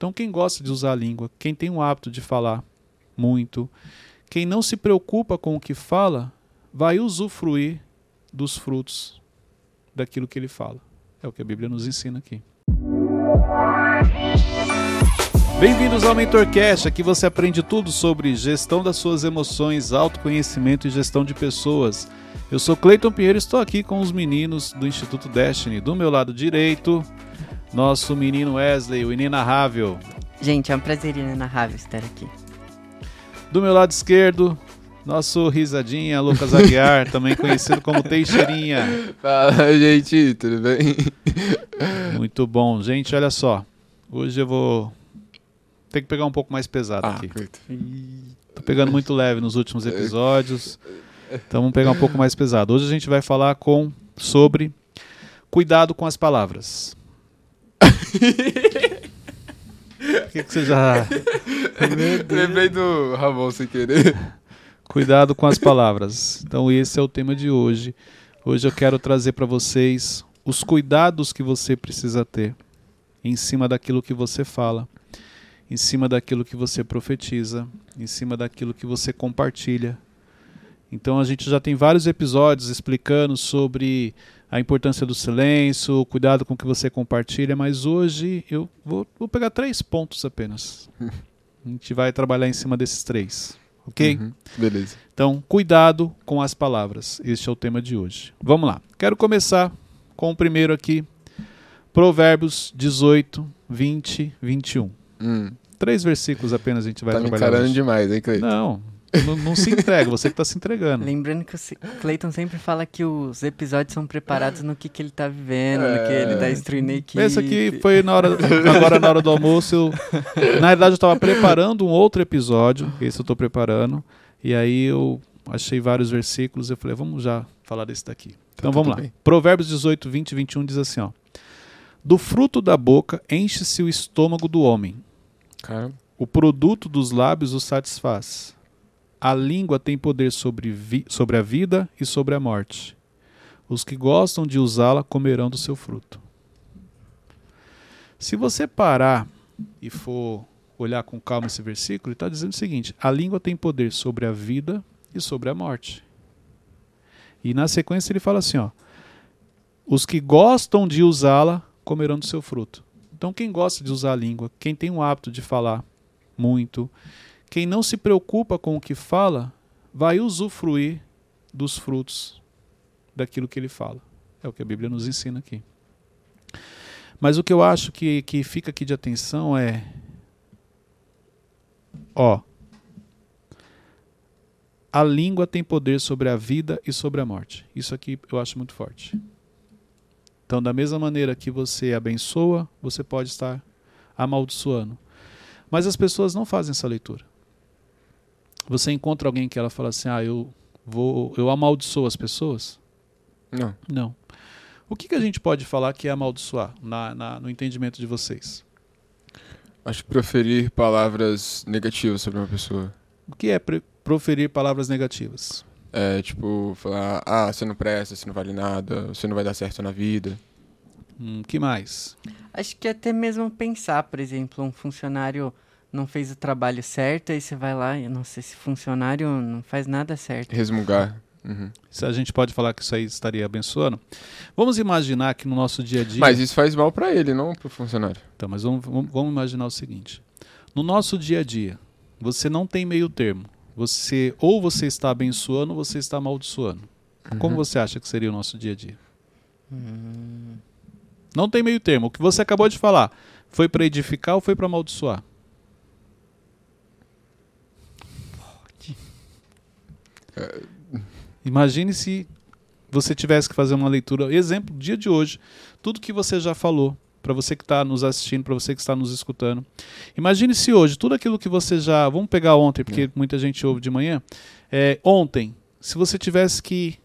Então, quem gosta de usar a língua, quem tem o hábito de falar muito, quem não se preocupa com o que fala, vai usufruir dos frutos daquilo que ele fala. É o que a Bíblia nos ensina aqui. Bem-vindos ao MentorCast, aqui você aprende tudo sobre gestão das suas emoções, autoconhecimento e gestão de pessoas. Eu sou Cleiton Pinheiro e estou aqui com os meninos do Instituto Destiny. Do meu lado direito, nosso menino Wesley, o inenarrável. Gente, é um prazer inenarrável estar aqui. Do meu lado esquerdo, nosso risadinha Lucas Aguiar, também conhecido como Teixeirinha. Fala, gente, tudo bem? Muito bom. Gente, olha só. Hoje eu vou ter que pegar um pouco mais pesado Ah, aqui. Cleiton. Tô pegando muito leve nos últimos episódios. Então vamos pegar um pouco mais pesado. Hoje a gente vai falar com sobre cuidado com as palavras. O que, que você já. Lembrei do Ramon sem querer. Cuidado com as palavras. Então esse é o tema de hoje. Hoje eu quero trazer para vocês os cuidados que você precisa ter em cima daquilo que você fala, em cima daquilo que você profetiza, em cima daquilo que você compartilha. Então a gente já tem vários episódios explicando sobre a importância do silêncio, o cuidado com o que você compartilha, mas hoje eu vou, vou pegar três pontos apenas. A gente vai trabalhar em cima desses três, ok? Uhum, Beleza. Então, cuidado com as palavras. Este é o tema de hoje. Vamos lá. Quero começar com o primeiro aqui. Provérbios 18, 20, 21. Hum, Três versículos apenas a gente vai tá me trabalhar encarando hoje. demais, hein, Cleiton? Não, não, não se entrega. Você que está se entregando. Lembrando que o Clayton sempre fala que os episódios são preparados no que, que ele tá vivendo, no que ele tá É. instruindo a equipe. Pensa que foi na hora, agora na hora do almoço. Eu, na realidade, eu estava preparando um outro episódio. Esse eu estou preparando. E aí eu achei vários versículos. Eu falei, vamos já falar desse daqui. Então tudo vamos lá. bem. Provérbios 18, 20 e 21 diz assim: ó, Do fruto da boca enche-se o estômago do homem, Caramba. o produto dos lábios o satisfaz. A língua tem poder sobre, sobre a vida e sobre a morte. Os que gostam de usá-la comerão do seu fruto. Se você parar e for olhar com calma esse versículo, ele está dizendo o seguinte: a língua tem poder sobre a vida e sobre a morte. E na sequência ele fala assim: ó, os que gostam de usá-la comerão do seu fruto. Então, quem gosta de usar a língua, quem tem o hábito de falar muito, quem não se preocupa com o que fala, vai usufruir dos frutos daquilo que ele fala. É o que a Bíblia nos ensina aqui. Mas o que eu acho que, que fica aqui de atenção é. Ó. A língua tem poder sobre a vida e sobre a morte. Isso aqui eu acho muito forte. Então, da mesma maneira que você abençoa, você pode estar amaldiçoando. Mas as pessoas não fazem essa leitura. Você encontra alguém que ela fala assim: "Ah, eu vou, eu amaldiçoo as pessoas?" Não. Não. O que, que a gente pode falar que é amaldiçoar na, na- no entendimento de vocês? Acho que proferir palavras negativas sobre uma pessoa. O que é proferir palavras negativas? É, tipo, falar, ah, você não presta, você não vale nada, você não vai dar certo na vida. Hum, que mais? Acho que até mesmo pensar, por exemplo, um funcionário não fez o trabalho certo, aí você vai lá e, nossa, esse funcionário não faz nada certo. Resmungar. Uhum. Se a gente pode falar que isso aí estaria abençoando? Vamos imaginar que no nosso dia a dia. Mas isso faz mal pra ele, não pro funcionário. Então, mas vamos, vamos- imaginar o seguinte: no nosso dia a dia, você não tem meio termo. Você ou você está abençoando ou você está amaldiçoando. Como Uhum. você acha que seria o nosso dia a dia? Hum, Não tem meio termo. O que você acabou de falar foi para edificar ou foi para amaldiçoar? Imagine se você tivesse que fazer uma leitura, exemplo, dia de hoje, tudo que você já falou, para você que está nos assistindo, para você que está nos escutando. Imagine se hoje, tudo aquilo que você já. Vamos pegar ontem, porque muita gente ouve de manhã. É, ontem, se você tivesse que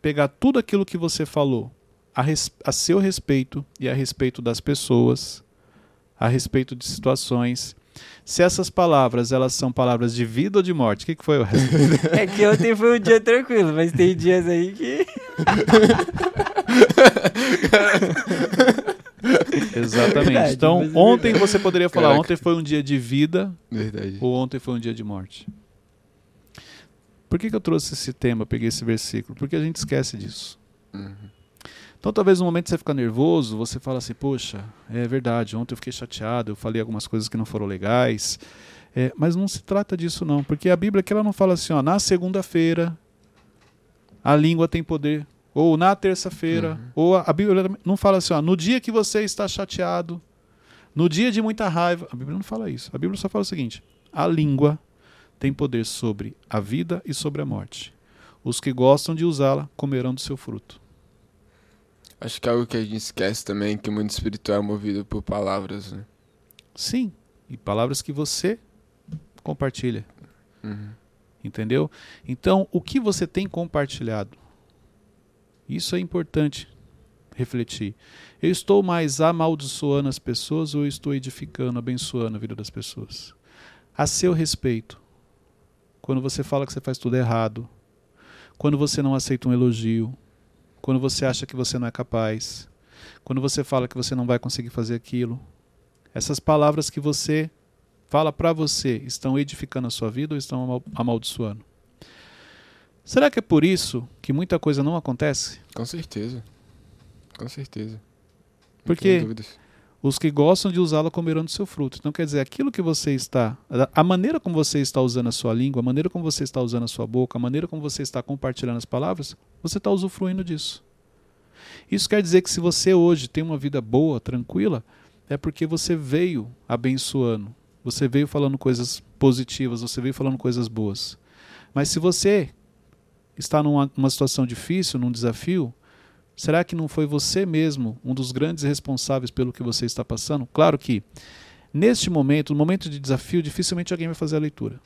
pegar tudo aquilo que você falou a, res- a seu respeito e a respeito das pessoas, a respeito de situações. Se essas palavras elas são palavras de vida ou de morte, o que, que foi? Wesley? É que ontem foi um dia tranquilo, mas tem dias aí que. Exatamente. Verdade, então, é ontem você poderia falar, Caraca. ontem foi um dia de vida Verdade. ou ontem foi um dia de morte. Por que, que eu trouxe esse tema, peguei esse versículo? Porque a gente esquece disso. Uhum. Então, talvez no momento que você fica nervoso, você fala assim: Poxa, é verdade, ontem eu fiquei chateado, eu falei algumas coisas que não foram legais. É, mas não se trata disso, não, porque a Bíblia aqui ela não fala assim: ó, na segunda-feira a língua tem poder, ou na terça-feira, Uhum. ou a, a Bíblia não fala assim: ó, no dia que você está chateado, no dia de muita raiva. A Bíblia não fala isso. A Bíblia só fala o seguinte: a língua tem poder sobre a vida e sobre a morte. Os que gostam de usá-la comerão do seu fruto. Acho que é algo que a gente esquece também, é que o mundo espiritual é movido por palavras, né? Sim, e palavras que você compartilha, Uhum. entendeu? Então, o que você tem compartilhado? Isso é importante refletir. Eu estou mais amaldiçoando as pessoas ou eu estou edificando, abençoando a vida das pessoas? A seu respeito. Quando você fala que você faz tudo errado, quando você não aceita um elogio, quando você acha que você não é capaz, quando você fala que você não vai conseguir fazer aquilo, essas palavras que você fala para você estão edificando a sua vida ou estão amal- amaldiçoando? Será que é por isso que muita coisa não acontece? Com certeza. Com certeza. Não Por tenho quê? dúvidas. Os que gostam de usá-la comerão do seu fruto. Então, quer dizer, aquilo que você está. A maneira como você está usando a sua língua, a maneira como você está usando a sua boca, a maneira como você está compartilhando as palavras, você está usufruindo disso. Isso quer dizer que se você hoje tem uma vida boa, tranquila, é porque você veio abençoando, você veio falando coisas positivas, você veio falando coisas boas. Mas se você está numa, numa situação difícil, num desafio, Será que não foi você mesmo um dos grandes responsáveis pelo que você está passando? Claro que, neste momento, no momento de desafio, dificilmente alguém vai fazer a leitura.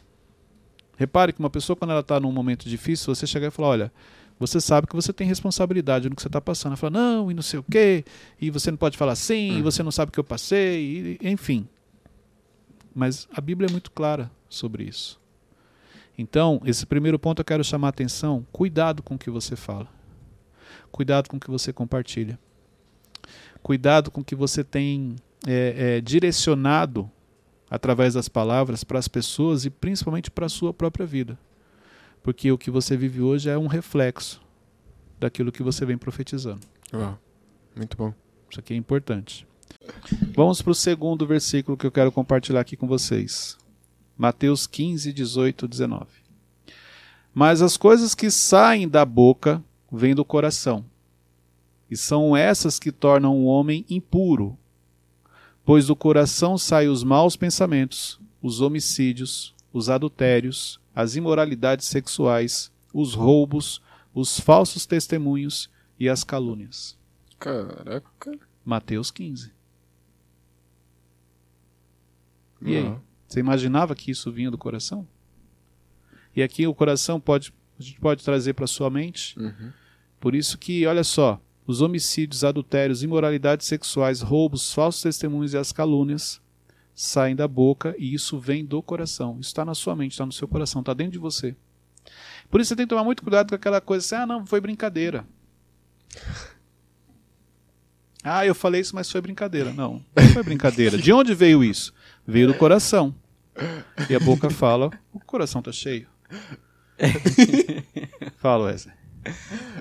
Repare que uma pessoa, quando ela está num momento difícil, você chegar e falar: olha, você sabe que você tem responsabilidade no que você está passando. Ela fala: não, e não sei o quê, e você não pode falar assim, e você não sabe o que eu passei, e, enfim. Mas a Bíblia é muito clara sobre isso. Então, esse primeiro ponto eu quero chamar a atenção: cuidado com o que você fala. Cuidado com o que você compartilha. Cuidado com o que você tem é, é, direcionado através das palavras para as pessoas e principalmente para a sua própria vida. Porque o que você vive hoje é um reflexo daquilo que você vem profetizando. Uau. Muito bom. Isso aqui é importante. Vamos para o segundo versículo que eu quero compartilhar aqui com vocês. Mateus 15, 18, 19. Mas as coisas que saem da boca vêm do coração, e são essas que tornam o homem impuro. Pois do coração saem os maus pensamentos, os homicídios, os adultérios, as imoralidades sexuais, os roubos, os falsos testemunhos e as calúnias. Caraca. Mateus 15. E aí? Uau. Você imaginava que isso vinha do coração? E aqui o coração pode a gente pode trazer para sua mente. Uhum. Por isso que, olha só, os homicídios, adultérios, imoralidades sexuais, roubos, falsos testemunhos e as calúnias saem da boca e isso vem do coração. Isso está na sua mente, está no seu coração, está dentro de você. Por isso você tem que tomar muito cuidado com aquela coisa assim, ah, não, foi brincadeira. Ah, eu falei isso, mas foi brincadeira. Não, não foi brincadeira. De onde veio isso? Veio do coração. E a boca fala, o coração tá cheio. Fala, Wesley.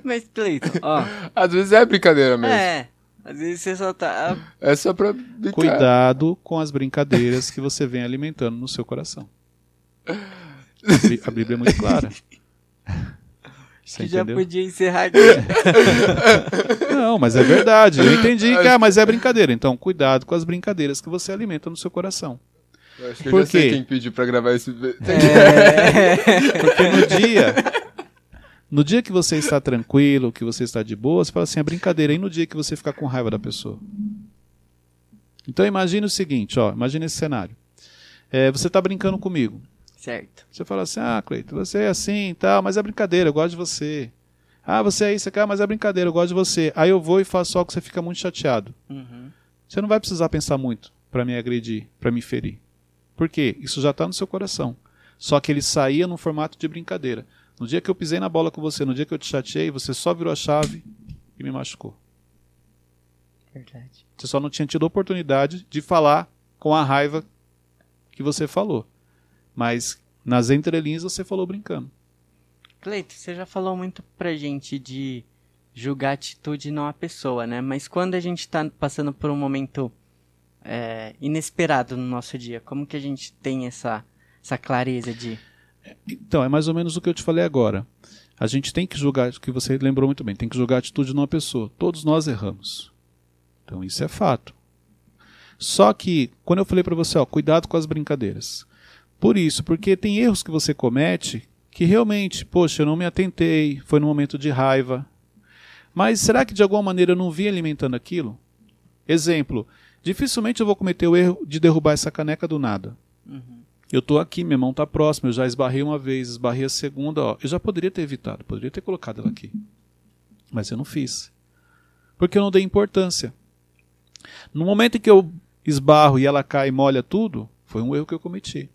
Mas, Cleiton, ó. Às vezes é brincadeira mesmo. É, é. Às vezes você só tá. só pra brincar. Cuidado com as brincadeiras que você vem alimentando no seu coração. A Bí- A Bíblia é muito clara. Você que já podia encerrar aqui. Não, mas é verdade. Eu entendi que, ah, mas é brincadeira. Então, cuidado com as brincadeiras que você alimenta no seu coração. Eu acho que eu Por já sei quê? quem pediu pra gravar esse vídeo. É. Porque no dia, no dia que você está tranquilo, que você está de boa, você fala assim, é brincadeira. E no dia que você ficar com raiva da pessoa? Então imagine o seguinte, ó, imagine esse cenário. É, você está brincando comigo. certo. Você fala assim, ah, Cleiton, você é assim e tal, mas é brincadeira, eu gosto de você. Ah, você é isso aqui, ah, mas é brincadeira, eu gosto de você. Aí eu vou e faço algo que você fica muito chateado. Uhum. Você não vai precisar pensar muito para me agredir, para me ferir. Por quê? Isso já está no seu coração. Só que ele saía num formato de brincadeira. No dia que eu pisei na bola com você, no dia que eu te chateei, você só virou a chave e me machucou. Verdade. Você só não tinha tido oportunidade de falar com a raiva que você falou. Mas nas entrelinhas você falou brincando. Cleito, você já falou muito pra gente de julgar a atitude não a pessoa, né? Mas quando a gente tá passando por um momento é, inesperado no nosso dia, como que a gente tem essa, essa clareza de. Então, é mais ou menos o que eu te falei agora. A gente tem que julgar, que você lembrou muito bem, tem que julgar a atitude de uma pessoa. Todos nós erramos. Então, isso é fato. Só que, quando eu falei para você, ó, cuidado com as brincadeiras. Por isso, porque tem erros que você comete que realmente, poxa, eu não me atentei, foi no momento de raiva. Mas será que de alguma maneira eu não vim alimentando aquilo? Exemplo, dificilmente eu vou cometer o erro de derrubar essa caneca do nada. Uhum. Eu tô aqui, minha mão tá próxima, eu já esbarrei uma vez, esbarrei a segunda, ó. Eu já poderia ter evitado, poderia ter colocado ela aqui. Mas eu não fiz. Porque eu não dei importância. No momento em que eu esbarro e ela cai e molha tudo, foi um erro que eu cometi.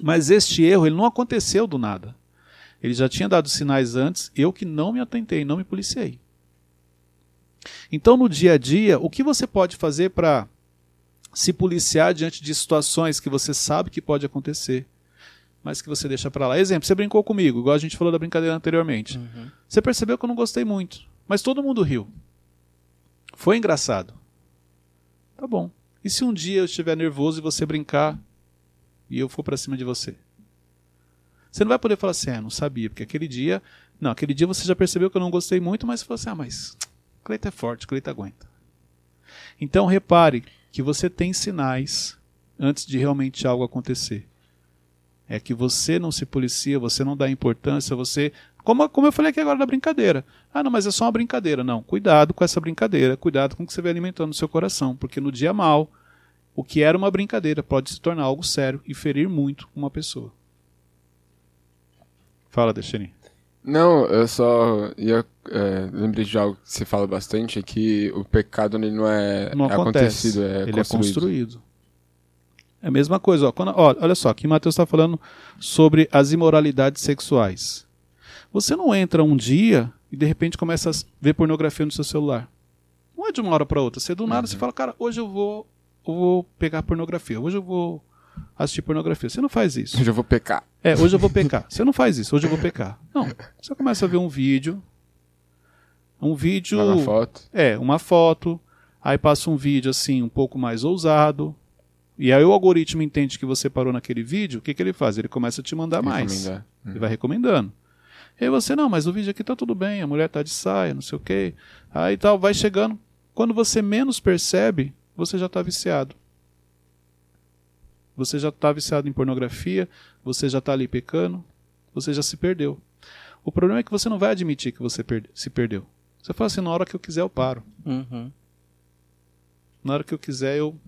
Mas este erro ele não aconteceu do nada. Ele já tinha dado sinais antes, eu que não me atentei, não me policiei. Então, no dia a dia, o que você pode fazer para se policiar diante de situações que você sabe que pode acontecer, mas que você deixa para lá? Exemplo, você brincou comigo, igual a gente falou da brincadeira anteriormente. Uhum. Você percebeu que eu não gostei muito, mas todo mundo riu. Foi engraçado. Tá bom. E se um dia eu estiver nervoso e você brincar e eu for para cima de você? Você não vai poder falar assim, ah, não sabia, porque aquele dia. Não, aquele dia você já percebeu que eu não gostei muito, mas você falou assim, ah, mas Cleito é forte, Cleito aguenta. Então repare que você tem sinais antes de realmente algo acontecer. É que você não se policia, você não dá importância, você. Como, como eu falei aqui agora da brincadeira. Ah, não, mas é só uma brincadeira. Não, cuidado com essa brincadeira, cuidado com o que você vai alimentando no seu coração, porque no dia mal, o que era uma brincadeira pode se tornar algo sério e ferir muito uma pessoa. Fala, Deixani. Não, eu só ia. É, lembrei de algo que você fala bastante, é que o pecado ele não é Não acontece. acontecido, é Ele construído. é construído. É a mesma coisa. Ó, quando, ó, olha só, aqui Mateus está falando sobre as imoralidades sexuais. Você não entra um dia e de repente começa a ver pornografia no seu celular. Não é de uma hora para outra. Você do nada você fala, cara, hoje eu vou, eu vou pegar pornografia. Hoje eu vou assistir pornografia. Você não faz isso. Eu já vou pecar. É, hoje eu vou pecar. Você não faz isso, hoje eu vou pecar. Não. Você começa a ver um vídeo. Um vídeo. Uma foto. É, uma foto. Aí passa um vídeo assim, um pouco mais ousado. E aí o algoritmo entende que você parou naquele vídeo. O que, que ele faz? Ele começa a te mandar mais. Recomendar. Ele vai recomendando. E aí você, não, mas o vídeo aqui tá tudo bem, a mulher tá de saia, não sei o quê. Aí tal, vai chegando. Quando você menos percebe, você já tá viciado. Você já tá viciado em pornografia, você já tá ali pecando, você já se perdeu. O problema é que você não vai admitir que você perde- se perdeu. Você fala assim, na hora que eu quiser eu paro. Uhum. Na hora que eu quiser eu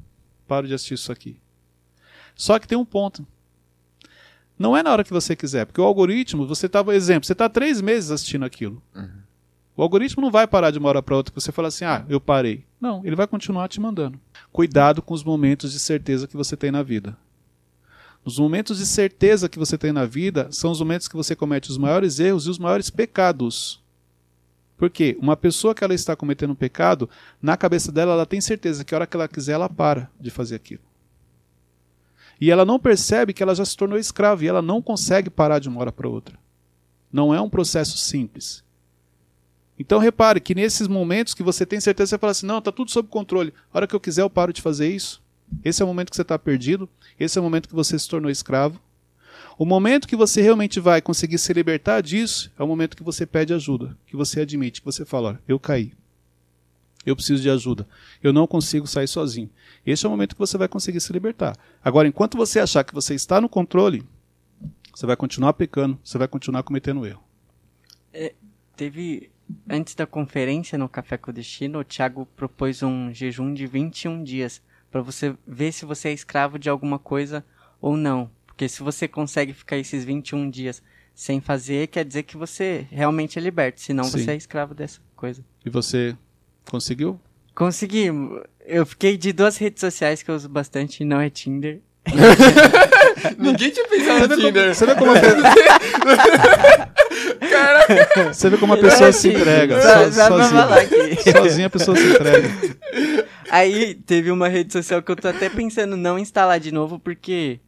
paro de assistir isso aqui. Só que tem um ponto. Não é na hora que você quiser, porque o algoritmo, você estava, exemplo, você está três meses assistindo aquilo. O algoritmo não vai parar de uma hora para outra que você fala assim, ah, eu parei. Não, ele vai continuar te mandando. Cuidado com os momentos de certeza que você tem na vida. Os momentos de certeza que você tem na vida são os momentos que você comete os maiores erros e os maiores pecados. Porque uma pessoa que ela está cometendo um pecado, na cabeça dela ela tem certeza que a hora que ela quiser ela para de fazer aquilo. E ela não percebe que ela já se tornou escrava e ela não consegue parar de uma hora para outra. Não é um processo simples. Então repare que nesses momentos que você tem certeza, você fala assim: não, está tudo sob controle. A hora que eu quiser, eu paro de fazer isso. Esse é o momento que você está perdido. Esse é o momento que você se tornou escravo. O momento que você realmente vai conseguir se libertar disso é o momento que você pede ajuda, que você admite, que você fala: olha, eu caí. Eu preciso de ajuda. Eu não consigo sair sozinho. Esse é o momento que você vai conseguir se libertar. Agora, enquanto você achar que você está no controle, você vai continuar pecando, você vai continuar cometendo erro. Teve. Antes da conferência no Café com o Destino, o Thiago propôs um jejum de 21 dias para você ver se você é escravo de alguma coisa ou não. Porque se você consegue ficar esses 21 dias sem fazer, quer dizer que você realmente é liberto. Senão Sim. você é escravo dessa coisa. E você conseguiu? Consegui. Eu fiquei de duas redes sociais que eu uso bastante e não é Tinder. Ninguém tinha pensado no Tinder. Você vê como é Cara, Você vê como a pessoa se entrega. Só, só sozinha. aqui. sozinha a pessoa se entrega. Aí teve uma rede social que eu tô até pensando não instalar de novo porque.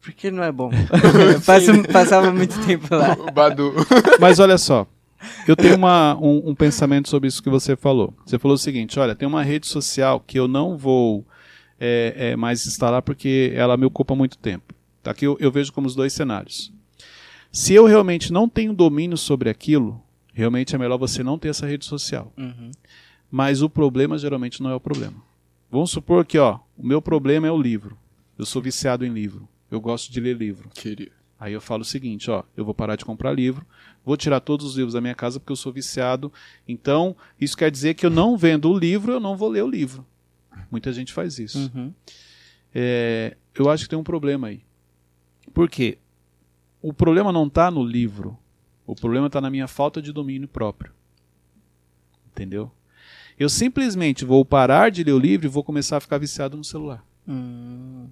Porque não é bom. Passo- passava muito tempo lá. O Badu. Mas olha só, eu tenho uma- um, um pensamento sobre isso que você falou. Você falou o seguinte: olha, tem uma rede social que eu não vou é, é, mais instalar porque ela me ocupa muito tempo. Tá? Aqui eu, eu vejo como os dois cenários. Se eu realmente não tenho domínio sobre aquilo, realmente é melhor você não ter essa rede social. Uhum. Mas o problema geralmente não é o problema. Vamos supor que ó, o meu problema é o livro. Eu sou viciado em livro. Eu gosto de ler livro. Queria. Aí eu falo o seguinte, ó, eu vou parar de comprar livro, vou tirar todos os livros da minha casa porque eu sou viciado. Então, isso quer dizer que eu não vendo o livro, eu não vou ler o livro. Muita gente faz isso. Uhum. É, eu acho que tem um problema aí. Por quê? O problema não está no livro. O problema está na minha falta de domínio próprio. Entendeu? Eu simplesmente vou parar de ler o livro e vou começar a ficar viciado no celular. Hum.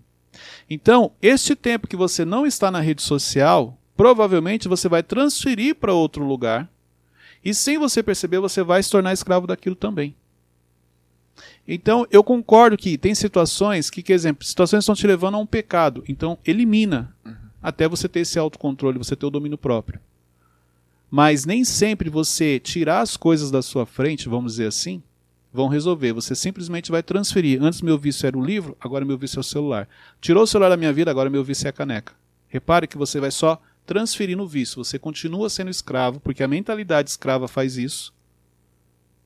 Então, este tempo que você não está na rede social, provavelmente você vai transferir para outro lugar e, sem você perceber, você vai se tornar escravo daquilo também. Então, eu concordo que tem situações que, que exemplo, situações estão te levando a um pecado. Então, elimina até você ter esse autocontrole, você ter o domínio próprio. Mas nem sempre você tirar as coisas da sua frente, vamos dizer assim, vão resolver. Você simplesmente vai transferir. Antes meu vício era o livro, agora meu vício é o celular. Tirou o celular da minha vida, agora meu vício é a caneca. Repare que você vai só transferir no vício. Você continua sendo escravo, porque a mentalidade escrava faz isso,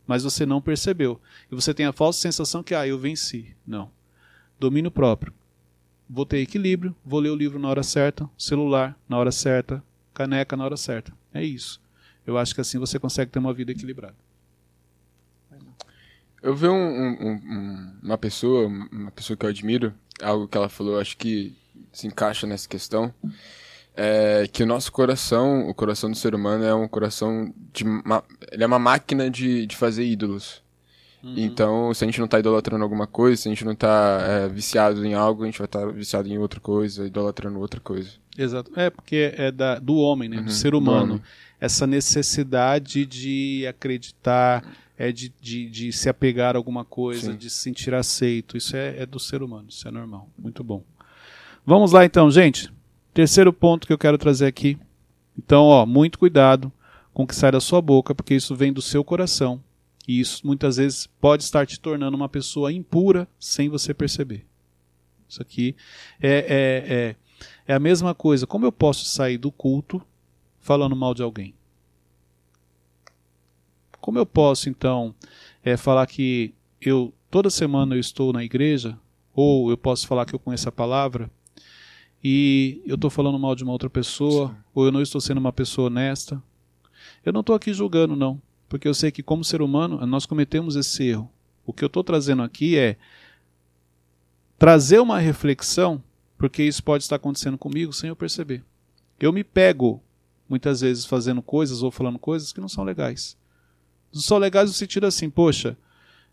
mas você não percebeu. E você tem a falsa sensação que, ah, eu venci. Não. Domínio próprio. Vou ter equilíbrio, vou ler o livro na hora certa, celular na hora certa, caneca na hora certa. É isso. Eu acho que assim você consegue ter uma vida equilibrada. Eu vi um- um- um- uma pessoa, uma pessoa que eu admiro, algo que ela falou, acho que se encaixa nessa questão, é que o nosso coração, o coração do ser humano é um coração de, ele é uma máquina de, de fazer ídolos. Então, se a gente não tá idolatrando alguma coisa, se a gente não tá é, viciado em algo, a gente vai estar viciado em outra coisa, idolatrando outra coisa. Exato. É, porque é da, do homem, né? Uhum, do ser humano. Essa necessidade de acreditar, é de, de, de se apegar a alguma coisa, Sim. de se sentir aceito. Isso é, é do ser humano, isso é normal. Muito bom. Vamos lá então, gente. Terceiro ponto que eu quero trazer aqui. Então, ó, muito cuidado com o que sai da sua boca, porque isso vem do seu coração. E isso muitas vezes pode estar te tornando uma pessoa impura sem você perceber. Isso aqui é, é, é, é a mesma coisa. Como eu posso sair do culto falando mal de alguém? Como eu posso, então, é, falar que eu toda semana eu estou na igreja, ou eu posso falar que eu conheço a palavra, e eu estou falando mal de uma outra pessoa, ou eu não estou sendo uma pessoa honesta? Eu não estou aqui julgando, não, porque eu sei que, como ser humano, nós cometemos esse erro. O que eu estou trazendo aqui é trazer uma reflexão, porque isso pode estar acontecendo comigo sem eu perceber. Eu me pego, muitas vezes, fazendo coisas ou falando coisas que não são legais. Não são legais no sentido assim, poxa,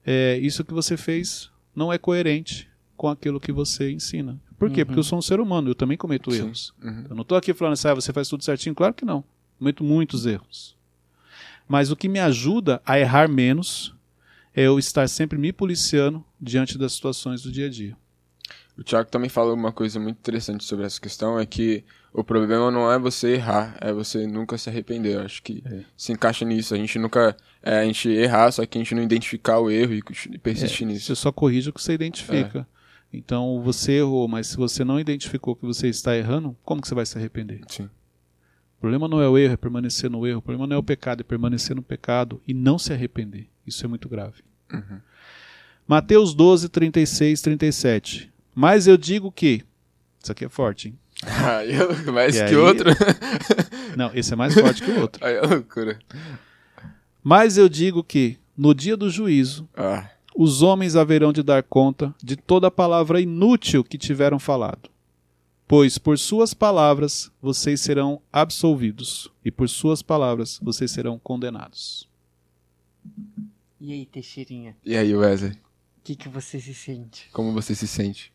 é, isso que você fez não é coerente com aquilo que você ensina. Por quê? Uhum. Porque eu sou um ser humano, eu também cometo Sim. erros. Uhum. Eu não estou aqui falando assim, ah, você faz tudo certinho. Claro que não. Cometo muitos erros. Mas o que me ajuda a errar menos é eu estar sempre me policiando diante das situações do dia a dia. O Thiago também falou uma coisa muito interessante sobre essa questão, é que o problema não é você errar, é você nunca se arrepender. Eu acho que É. se encaixa nisso. A gente nunca. É, a gente errar, só que a gente não identificar o erro e persistir nisso. Você só corrige o que você identifica. Então você errou, mas se você não identificou que você está errando, como que você vai se arrepender? Sim. O problema não é o erro, é permanecer no erro. O problema não é o pecado, é permanecer no pecado e não se arrepender. Isso é muito grave. Uhum. Mateus 12, 36, 37. Mas eu digo que. Isso aqui é forte, hein? Ah, eu, mais E que aí? outro. Não, esse é mais forte que o outro. Aí é loucura. Mas eu digo que, no dia do juízo, Ah, os homens haverão de dar conta de toda a palavra inútil que tiveram falado. Pois por suas palavras vocês serão absolvidos, e por suas palavras vocês serão condenados. E aí, Teixeirinha, e aí, Wesley? o que, que você se sente? Como você se sente?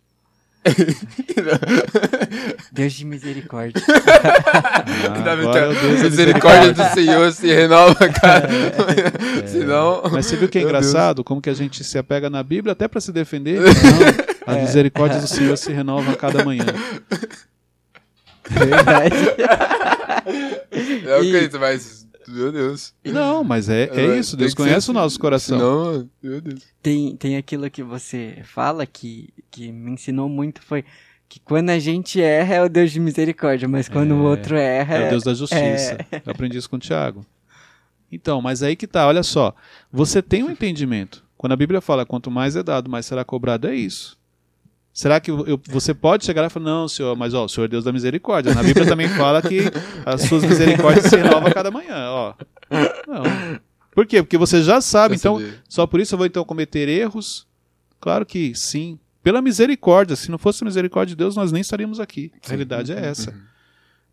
Deus de misericórdia. Ah, agora é Deus da misericórdia do Senhor se renova, cara. É. Senão. Mas você viu que é Meu Deus. engraçado como que a gente se apega na Bíblia até para se defender? Não, as misericórdias do Senhor se renovam a cada manhã. Verdade. É o E- mas. Meu Deus. Não, mas é, é isso. Deus que ser conhece o nosso coração. Senão, meu Deus. Tem, tem aquilo que você fala que, que me ensinou muito foi que quando a gente erra é o Deus de misericórdia, mas quando o outro erra É o Deus da justiça. Eu aprendi isso com o Tiago. Então, mas aí que tá, olha só. Você tem um entendimento. Quando a Bíblia fala quanto mais é dado, mais será cobrado, é isso. Será que eu- você pode chegar lá e falar, não, senhor, mas ó, o senhor é Deus da misericórdia. Na Bíblia também fala que as suas misericórdias se renovam a cada manhã, ó. Não. Por quê? Porque você já sabe, então, saber. só por isso eu vou então cometer erros? Claro que sim. Pela misericórdia. Se não fosse a misericórdia de Deus, nós nem estaríamos aqui. A realidade é essa. Uhum.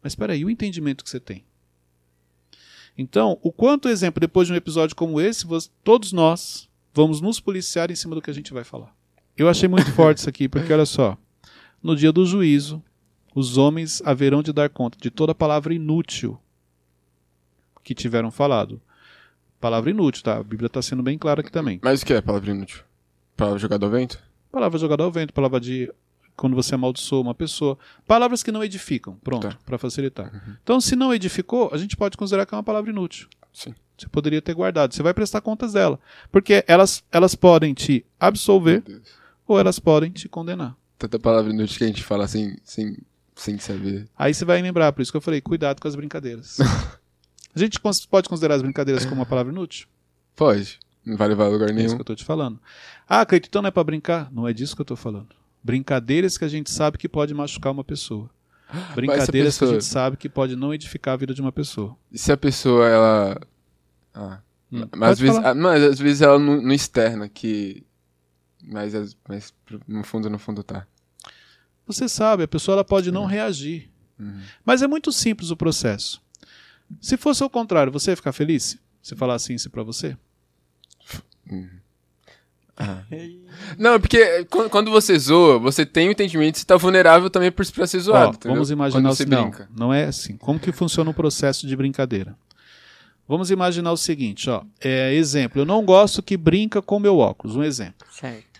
Mas espera aí, o entendimento que você tem. Então, o quanto, exemplo, depois de um episódio como esse, todos nós vamos nos policiar em cima do que a gente vai falar. Eu achei muito forte isso aqui, porque olha só. No dia do juízo, os homens haverão de dar conta de toda palavra inútil que tiveram falado. Palavra inútil, tá? A Bíblia está sendo bem clara aqui também. Mas o que é palavra inútil? Palavra jogada ao vento? Palavra jogada ao vento, palavra de quando você amaldiçoa uma pessoa. Palavras que não edificam, pronto, Tá. para facilitar. Então, se não edificou, a gente pode considerar que é uma palavra inútil. Sim. Você poderia ter guardado. Você vai prestar contas dela. Porque elas, elas podem te absolver. Ou elas podem te condenar. Tanta palavra inútil que a gente fala sem, sem, sem saber. Aí você vai lembrar, por isso que eu falei, cuidado com as brincadeiras. a gente pode considerar as brincadeiras como uma palavra inútil? Pode. Não vai levar a lugar É isso nenhum. que eu tô te falando. Ah, Cleito, então não é pra brincar? Não é disso que eu tô falando. Brincadeiras que a gente sabe que pode machucar uma pessoa. Brincadeiras que a pessoa- gente sabe que pode não edificar a vida de uma pessoa. E se a pessoa, ela. Ah. Hum, Mas, às vezes, ah, mas às vezes ela não, não externa que. Mas, as- mas no fundo, no fundo tá. Você sabe, a pessoa ela pode não reagir. Uhum. Mas é muito simples o processo. Se fosse ao contrário, você ia ficar feliz? Se falasse isso pra você? Não, porque quando quando você zoa, você tem o entendimento que você tá vulnerável também por pra ser zoado. Ó, vamos imaginar Quando o você seguinte. Não, brinca. não é assim. Como que funciona o processo de brincadeira? Vamos imaginar o seguinte, ó. É, exemplo, eu não gosto que brinca com meu óculos. Um exemplo. Certo.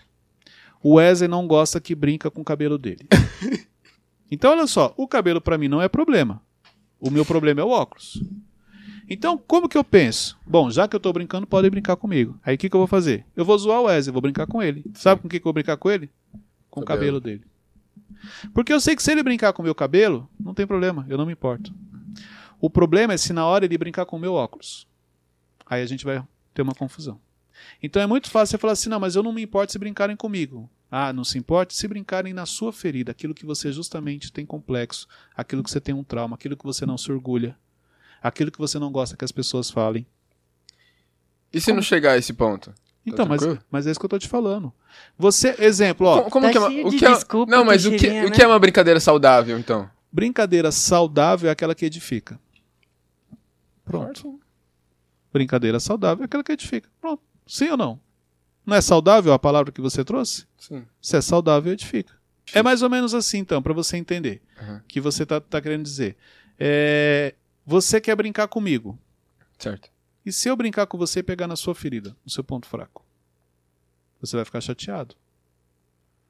O Wesley não gosta que brinca com o cabelo dele. então, olha só, o cabelo pra mim não é problema. O meu problema é o óculos. Então, como que eu penso? Bom, já que eu tô brincando, podem brincar comigo. Aí o que, que eu vou fazer? Eu vou zoar o Wesley, vou brincar com ele. Sabe com o que, que eu vou brincar com ele? Com o cabelo Cabelo. dele. Porque eu sei que se ele brincar com o meu cabelo, não tem problema, eu não me importo. O problema é se na hora ele brincar com o meu óculos. Aí a gente vai ter uma confusão. Então é muito fácil você falar assim: não, mas eu não me importo se brincarem comigo. Ah, não se importa se brincarem na sua ferida, aquilo que você justamente tem complexo, aquilo que você tem um trauma, aquilo que você não se orgulha, aquilo que você não gosta que as pessoas falem. E se não chegar a esse ponto? Então, mas, mas é isso que eu tô te falando. Você, exemplo, ó, como como tá que é uma, o que é, desculpa, Não, mas o que, Teixeirinha, o que é uma brincadeira saudável, então? brincadeira saudável é aquela que edifica. Pronto. Brincadeira saudável é aquela que edifica. Pronto. Sim ou não? Não é saudável a palavra que você trouxe? Sim. Se é saudável, edifica. É mais ou menos assim, então, para você entender Uhum. que você tá, tá querendo dizer. É, você quer brincar comigo. Certo. E se eu brincar com você e pegar na sua ferida, no seu ponto fraco? Você vai ficar chateado.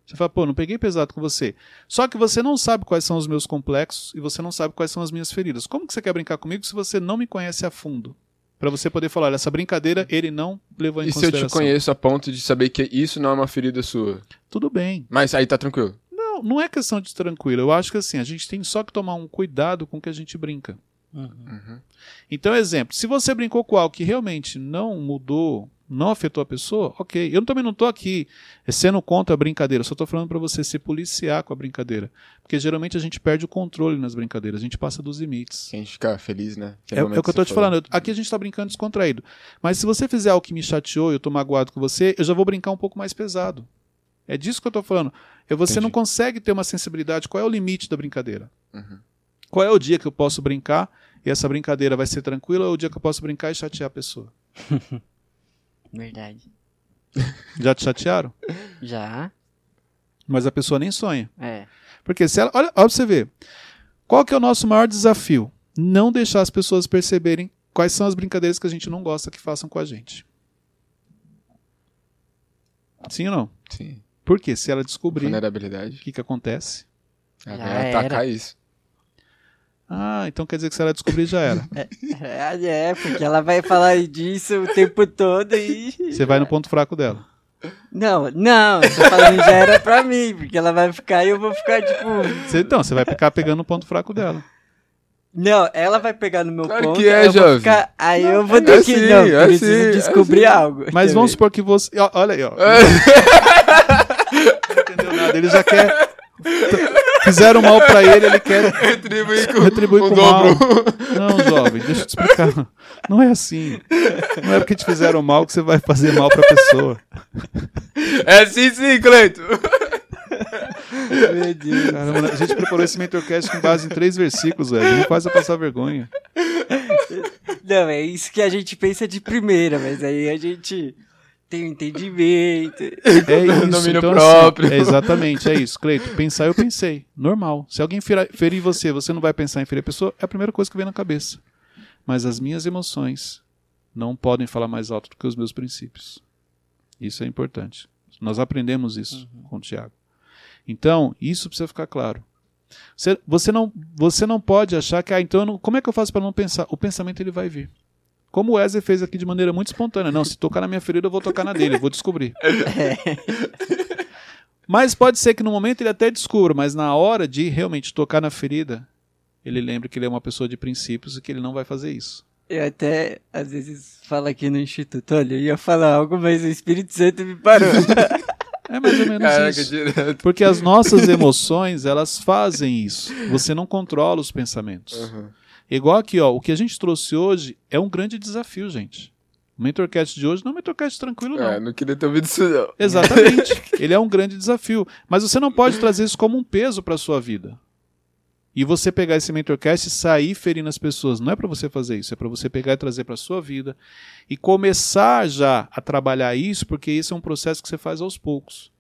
Você fala, pô, não peguei pesado com você. Só que você não sabe quais são os meus complexos e você não sabe quais são as minhas feridas. Como que você quer brincar comigo se você não me conhece a fundo? Pra você poder falar, olha, essa brincadeira ele não levou em E se eu consideração. te conheço a ponto de saber que isso não é uma ferida sua? Tudo bem. Mas aí tá tranquilo. Não, não é questão de tranquilo. Eu acho que assim, a gente tem só que tomar um cuidado com o que a gente brinca. Uhum. Então, exemplo, se você brincou com algo que realmente não mudou, não afetou a pessoa, ok. Eu também não estou aqui sendo contra a brincadeira, eu só estou falando para você se policiar com a brincadeira. Porque geralmente a gente perde o controle nas brincadeiras, a gente passa dos limites. A gente fica feliz, né? É, é o que eu tô te falando. Aqui a gente tá brincando descontraído. Mas se você fizer algo que me chateou e eu tô magoado com você, eu já vou brincar um pouco mais pesado. É disso que eu tô falando. Eu, você Entendi. não consegue ter uma sensibilidade. Qual é o limite da brincadeira? Uhum. Qual é o dia que eu posso brincar e essa brincadeira vai ser tranquila ou é o dia que eu posso brincar e chatear a pessoa? Verdade. Já te chatearam? Já? Mas a pessoa nem sonha. É. Porque se ela. Olha, olha pra você ver. Qual que é o nosso maior desafio? Não deixar as pessoas perceberem quais são as brincadeiras que a gente não gosta que façam com a gente. Sim ou não? Sim. Porque se ela descobrir, o Vulnerabilidade. que, que acontece? Ela Já vai atacar era. isso. Ah, então quer dizer que se ela descobrir já era. É, é, porque ela vai falar disso o tempo todo e. Você vai no ponto fraco dela. Não, não, eu tô falando já era pra mim, porque ela vai ficar e eu vou ficar tipo. Você- então, você vai ficar pegando o ponto fraco dela. Não, ela vai pegar no meu Claro ponto. que é, aí eu vou jovem. ficar- aí eu vou é ter que. assim, não, é preciso assim, é descobrir assim. algo. Mas vamos supor que você. ó, Olha aí, ó. Não entendeu nada. Ele já quer. Fizeram mal pra ele, ele quer Retribui com retribuir o com dobro. mal. Não, jovem, deixa eu te explicar. Não é assim. Não é porque te fizeram mal que você vai fazer mal pra pessoa. É sim, sim, Cleito. Meu Deus. Caramba, a gente preparou esse mentorcast com base em três versículos, velho. Não faz eu passar vergonha. Não, é isso que a gente pensa de primeira, mas aí a gente tem um entendimento. É isso, Domínio então, próprio. Assim, é exatamente, é isso. Cleito, pensar eu pensei. Normal. Se alguém ferir você, você não vai pensar em ferir a pessoa, é a primeira coisa que vem na cabeça. Mas as minhas emoções não podem falar mais alto do que os meus princípios. Isso é importante. Nós aprendemos isso com o Tiago. Então, isso precisa ficar claro. Você, você, não, você não pode achar que, ah, então, não- como é que eu faço para não pensar? O pensamento ele vai vir. Como o Wesley fez aqui de maneira muito espontânea. Não, se tocar na minha ferida, eu vou tocar na dele, vou descobrir. Mas pode ser que no momento ele até descubra, mas na hora de realmente tocar na ferida, ele lembre que ele é uma pessoa de princípios e que ele não vai fazer isso. Eu até, às vezes, falo aqui no Instituto, olha, eu ia falar algo, mas o Espírito Santo me parou. É mais ou menos Caraca, isso. direto. Porque as nossas emoções, elas fazem isso. Você não controla os pensamentos. Uhum. Igual aqui, ó, o que a gente trouxe hoje é um grande desafio, gente. O Mentorcast de hoje não é um Mentorcast tranquilo, não. É, não queria ter ouvido isso, não. Exatamente. Ele é um grande desafio. Mas você não pode trazer isso como um peso para sua vida. E você pegar esse mentorcast e sair ferindo as pessoas. Não é para você fazer isso, é para você pegar e trazer para sua vida e começar já a trabalhar isso, porque esse é um processo que você faz aos poucos.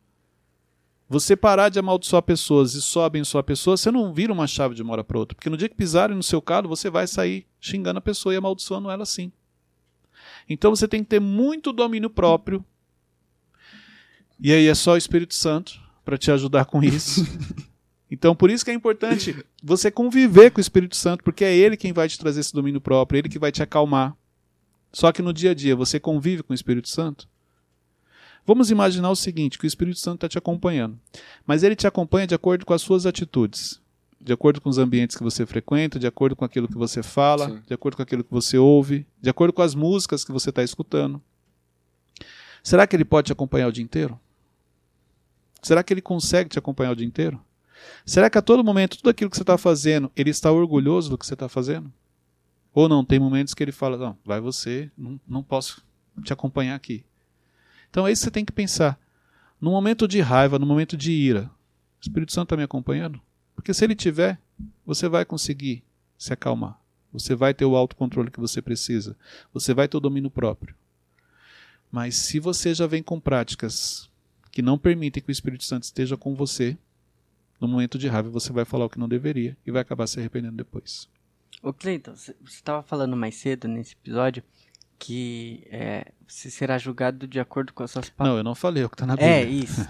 Você parar de amaldiçoar pessoas e só abençoar pessoas, você não vira uma chave de uma hora para outra. Porque no dia que pisarem no seu calo, você vai sair xingando a pessoa e amaldiçoando ela assim. Então você tem que ter muito domínio próprio e aí é só o Espírito Santo para te ajudar com isso. Então, por isso que é importante você conviver com o Espírito Santo, porque é ele quem vai te trazer esse domínio próprio, é ele que vai te acalmar. Só que no dia a dia você convive com o Espírito Santo? Vamos imaginar o seguinte, que o Espírito Santo está te acompanhando. Mas ele te acompanha de acordo com as suas atitudes. De acordo com os ambientes que você frequenta, de acordo com aquilo que você fala, Sim. de acordo com aquilo que você ouve, de acordo com as músicas que você está escutando. Será que ele pode te acompanhar o dia inteiro? Será que ele consegue te acompanhar o dia inteiro? Será que a todo momento, tudo aquilo que você está fazendo, ele está orgulhoso do que você está fazendo? Ou não? Tem momentos que ele fala: Não, vai você, não, não posso te acompanhar aqui. Então é isso que você tem que pensar. No momento de raiva, no momento de ira, o Espírito Santo está me acompanhando? Porque se ele tiver, você vai conseguir se acalmar. Você vai ter o autocontrole que você precisa. Você vai ter o domínio próprio. Mas se você já vem com práticas que não permitem que o Espírito Santo esteja com você, no momento de raiva você vai falar o que não deveria e vai acabar se arrependendo depois. Ô Cleiton, você estava falando mais cedo nesse episódio que é, você será julgado de acordo com as suas palavras. Não, eu não falei, é o que está na Bíblia. É, isso.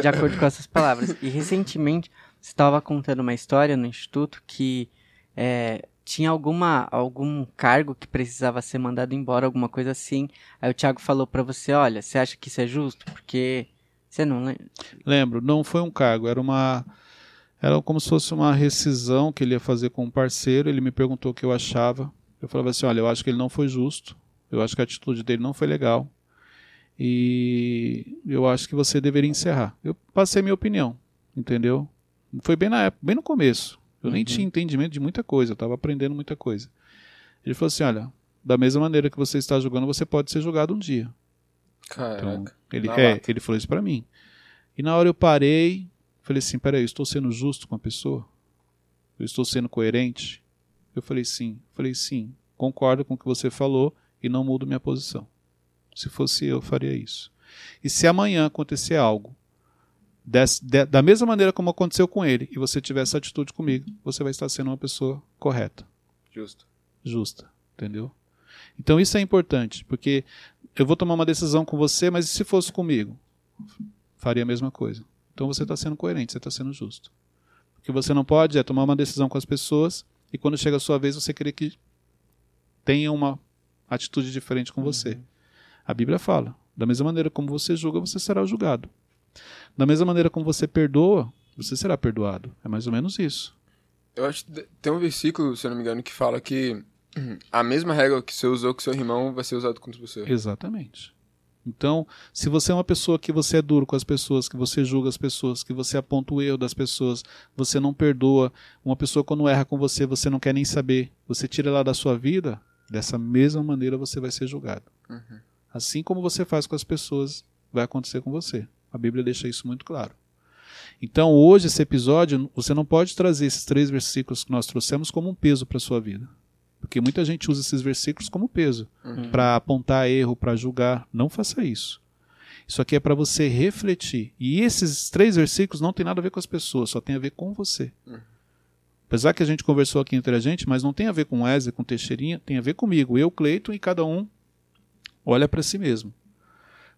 De acordo com essas palavras. E recentemente você estava contando uma história no instituto que é, tinha alguma algum cargo que precisava ser mandado embora, alguma coisa assim. Aí o Thiago falou pra você, olha, você acha que isso é justo? Porque você não lembra. Lembro, não foi um cargo, era uma. Era como se fosse uma rescisão que ele ia fazer com um parceiro. Ele me perguntou o que eu achava. Eu falava assim: olha, eu acho que ele não foi justo. Eu acho que a atitude dele não foi legal. E eu acho que você deveria encerrar. Eu passei minha opinião, entendeu? Foi bem na época, bem no começo. Eu nem tinha entendimento de muita coisa, eu estava aprendendo muita coisa. Ele falou assim: olha, da mesma maneira que você está julgando, você pode ser julgado um dia. Então, Caraca. ele, Na é, ele falou isso pra mim. E na hora eu parei, falei assim, peraí, eu estou sendo justo com a pessoa? Eu estou sendo coerente? Eu falei sim. Falei sim, concordo com o que você falou e não mudo minha posição. Se fosse eu, eu faria isso. E se amanhã acontecer algo des, de, da mesma maneira como aconteceu com ele, e você tiver essa atitude comigo, você vai estar sendo uma pessoa correta. Justo. Justa. Entendeu? Então isso é importante, porque eu vou tomar uma decisão com você, mas se fosse comigo? Faria a mesma coisa. Então você está sendo coerente, você está sendo justo. O que você não pode é tomar uma decisão com as pessoas e quando chega a sua vez você querer que tenha uma atitude diferente com você. Uhum. A Bíblia fala: da mesma maneira como você julga, você será julgado. Da mesma maneira como você perdoa, você será perdoado. É mais ou menos isso. Eu acho que tem um versículo, se eu não me engano, que fala que a mesma regra que você usou com seu irmão vai ser usada contra você. Exatamente. Então, se você é uma pessoa que você é duro com as pessoas, que você julga as pessoas, que você aponta o erro das pessoas, você não perdoa, uma pessoa quando erra com você, você não quer nem saber, você tira ela da sua vida, dessa mesma maneira você vai ser julgado. Uhum. Assim como você faz com as pessoas, vai acontecer com você. A Bíblia deixa isso muito claro. Então, hoje, esse episódio, você não pode trazer esses três versículos que nós trouxemos como um peso para a sua vida. Porque muita gente usa esses versículos como peso Uhum. para apontar erro, para julgar. Não faça isso. Isso aqui é para você refletir. E esses três versículos não tem nada a ver com as pessoas, só tem a ver com você. Uhum. Apesar que a gente conversou aqui entre a gente, mas não tem a ver com Wesley, com Teixeirinha, tem a ver comigo, eu, Cleiton, e cada um olha para si mesmo.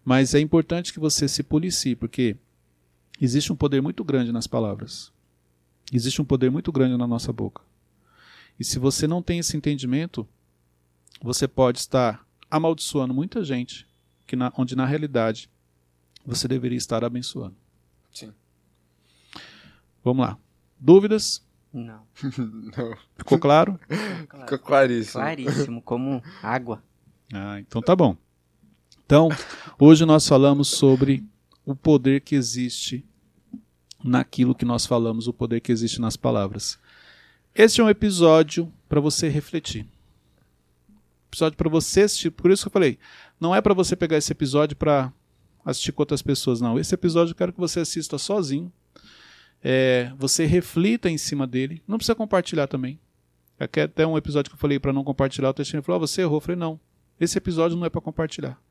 Mas é importante que você se policie, porque existe um poder muito grande nas palavras. Existe um poder muito grande na nossa boca. E se você não tem esse entendimento, você pode estar amaldiçoando muita gente, que na, onde na realidade você deveria estar abençoando. Sim. Vamos lá. Dúvidas? Não. Não. Ficou claro? Ficou claríssimo. Claríssimo, como água. Ah, então tá bom. Então, hoje nós falamos sobre o poder que existe naquilo que nós falamos, o poder que existe nas palavras. Este é um episódio para você refletir. Episódio para você assistir. Por isso que eu falei, não é para você pegar esse episódio para assistir com outras pessoas, não. Esse episódio eu quero que você assista sozinho. É, você reflita em cima dele. Não precisa compartilhar também. Aqui é até um episódio que eu falei para não compartilhar. O Teixeira falou: ah, você errou. Eu falei: não. Esse episódio não é para compartilhar.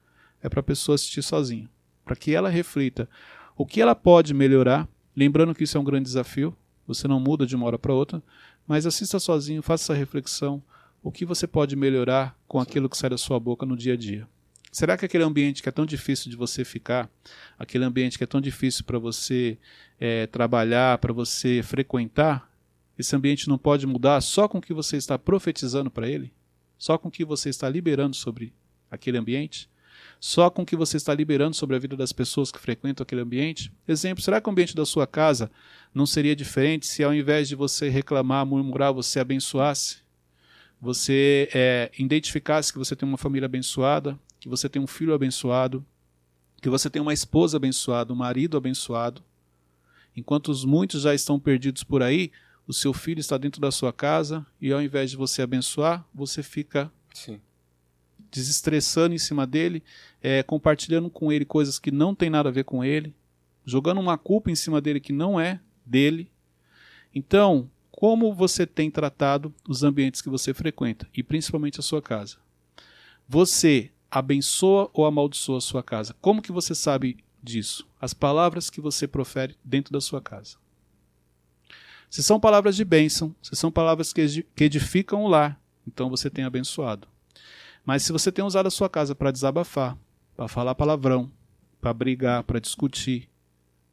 É para a pessoa assistir sozinha. Para que ela reflita o que ela pode melhorar. Lembrando que isso é um grande desafio. Você não muda de uma hora para outra. Mas assista sozinho, faça essa reflexão. O que você pode melhorar com aquilo que sai da sua boca no dia a dia? Será que aquele ambiente que é tão difícil de você ficar, aquele ambiente que é tão difícil para você é, trabalhar, para você frequentar, esse ambiente não pode mudar só com o que você está profetizando para ele? Só com o que você está liberando sobre aquele ambiente? Só com o que você está liberando sobre a vida das pessoas que frequentam aquele ambiente? Exemplo, será que o ambiente da sua casa não seria diferente se ao invés de você reclamar, murmurar, você abençoasse? Você é, identificasse que você tem uma família abençoada, que você tem um filho abençoado, que você tem uma esposa abençoada, um marido abençoado. Enquanto os muitos já estão perdidos por aí, o seu filho está dentro da sua casa e ao invés de você abençoar, você fica Sim. desestressando em cima dele, é, compartilhando com ele coisas que não tem nada a ver com ele, jogando uma culpa em cima dele que não é dele. Então, como você tem tratado os ambientes que você frequenta e principalmente a sua casa? Você abençoa ou amaldiçoa a sua casa? Como que você sabe disso? As palavras que você profere dentro da sua casa. Se são palavras de bênção, se são palavras que edificam o lar, então você tem abençoado. Mas se você tem usado a sua casa para desabafar, para falar palavrão, para brigar, para discutir,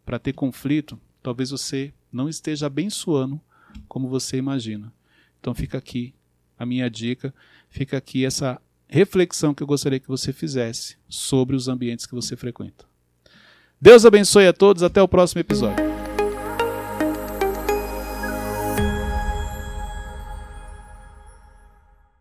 para ter conflito, talvez você não esteja abençoando como você imagina. Então fica aqui a minha dica, fica aqui essa reflexão que eu gostaria que você fizesse sobre os ambientes que você frequenta. Deus abençoe a todos, até o próximo episódio.